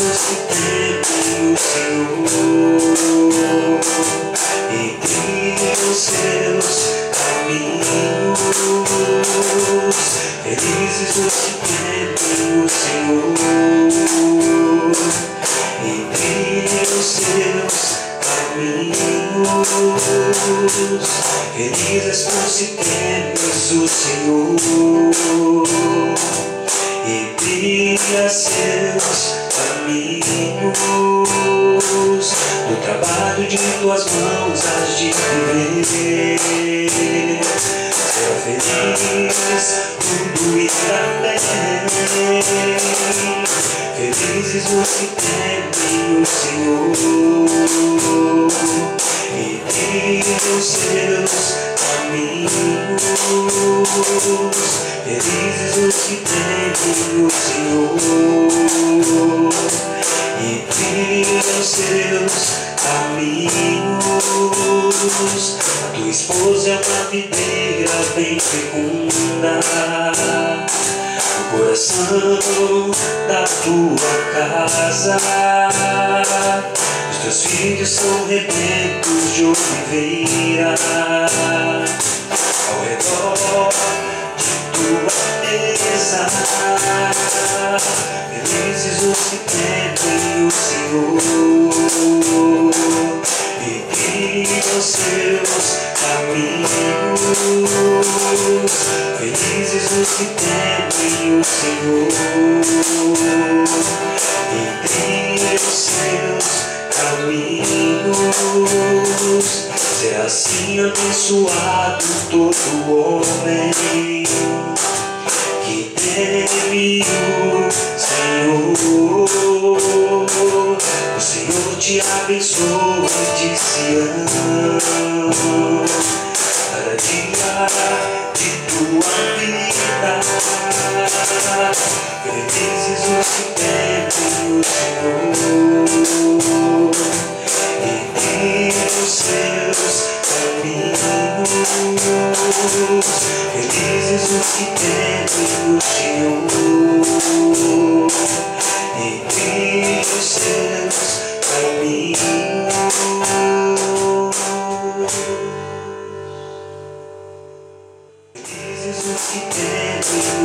ressuscitei o Senhor e entre os seus caminhos. Felizes os que temem o Senhor e entre os seus caminhos. Felizes os que temem o Senhor e entre os seus caminhos. No trabalho de tuas mãos has de viver. Será feliz, tudo irá bem. Felizes os que temem o Senhor e trilham seus caminhos. Felizes os que temem o Senhor trilham seus caminhos. Tua esposa é uma videira bem fecunda. O coração da tua casa. Os teus filhos são rebentos de oliveira ao redor de tua mesa. Senhor e trilham seus caminhos. Felizes os que temem o Senhor e trilham seus caminhos. Será assim abençoado todo homem que teme o te abençoe de Sião. Cada dia de tua vida. Felizes os que temem Senhor e trilham seus caminhos. Felizes os que temem o Senhor